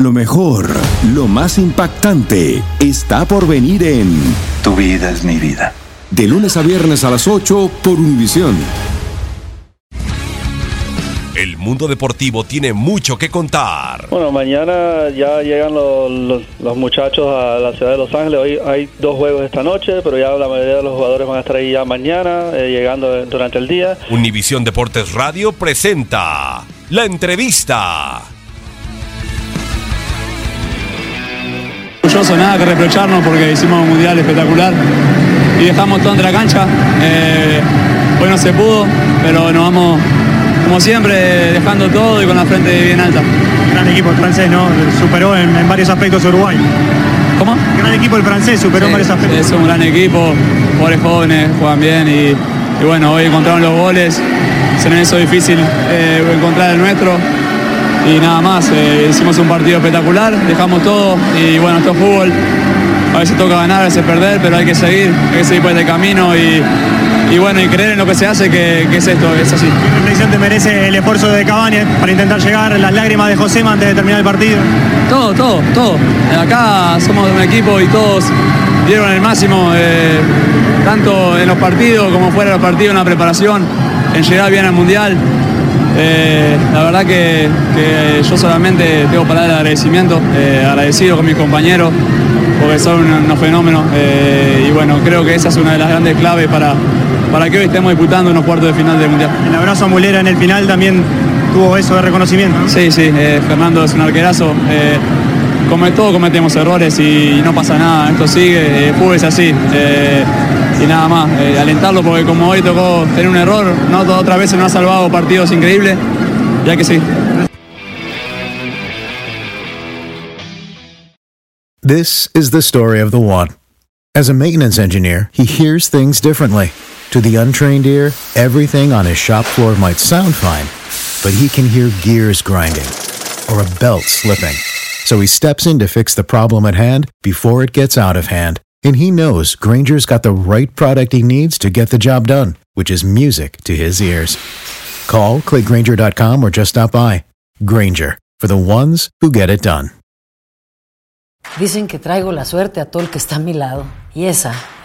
Lo mejor, lo más impactante, está por venir en Tu vida es mi vida. De lunes a viernes a las 8 por Univisión. El mundo deportivo tiene mucho que contar. Bueno, mañana ya llegan los, los- los muchachos a la ciudad de Los Ángeles. Hoy hay dos juegos esta noche, pero ya la mayoría de los jugadores van a estar ahí ya mañana, eh, llegando durante el día. Univisión Deportes Radio presenta la entrevista. Nada que reprocharnos porque hicimos un mundial espectacular y dejamos todo entre la cancha. Eh, hoy no se pudo, pero nos vamos, como siempre, dejando todo y con la frente bien alta. Gran equipo el francés, ¿no? Superó en, en varios aspectos a Uruguay. ¿Cómo? Gran equipo el francés, superó en Sí, varios aspectos. es un gran equipo, jugadores jóvenes, juegan bien y, y bueno, hoy encontraron los goles, se nos hizo difícil eh, encontrar el nuestro y nada más, eh, hicimos un partido espectacular, dejamos todo y bueno, esto es fútbol, a veces toca ganar, a veces perder, pero hay que seguir, hay que seguir por este camino y, y bueno, y creer en lo que se hace, que, que es esto, es así. ¿Qué reflexión te merece el esfuerzo de Cavani para intentar llegar, las lágrimas de José antes de terminar el partido? Todo, todo, todo. Acá somos un equipo y todos dieron el máximo, eh, tanto en los partidos como fuera de los partidos, en la preparación, en llegar bien al Mundial. Eh, la verdad que, que yo solamente tengo palabras de agradecimiento, eh, agradecido con mis compañeros, porque son unos fenómenos. eh, y bueno, creo que esa es una de las grandes claves para, para que hoy estemos disputando unos cuartos de final del Mundial. El abrazo a Mulera en el final también tuvo eso de reconocimiento. ¿no? Sí, sí, Fernando es un arquerazo. come, todos cometemos errores y, no pasa nada, esto sigue, eh, fútbol es así. Y nada más, eh, alentarlo porque como hoy tocó tener un error, no nos ha salvado partidos increíbles, ya que sí. This is the story of the one. As a maintenance engineer, he hears things differently. To the untrained ear, everything on his shop floor might sound fine, but he can hear gears grinding or a belt slipping. So he steps in to fix the problem at hand before it gets out of hand. And he knows Granger's got the right product he needs to get the job done, which is music to his ears. Call, clickgranger.com, or just stop by. Granger, for the ones who get it done. Dicen que traigo la suerte a todo el que está a mi lado. Y esa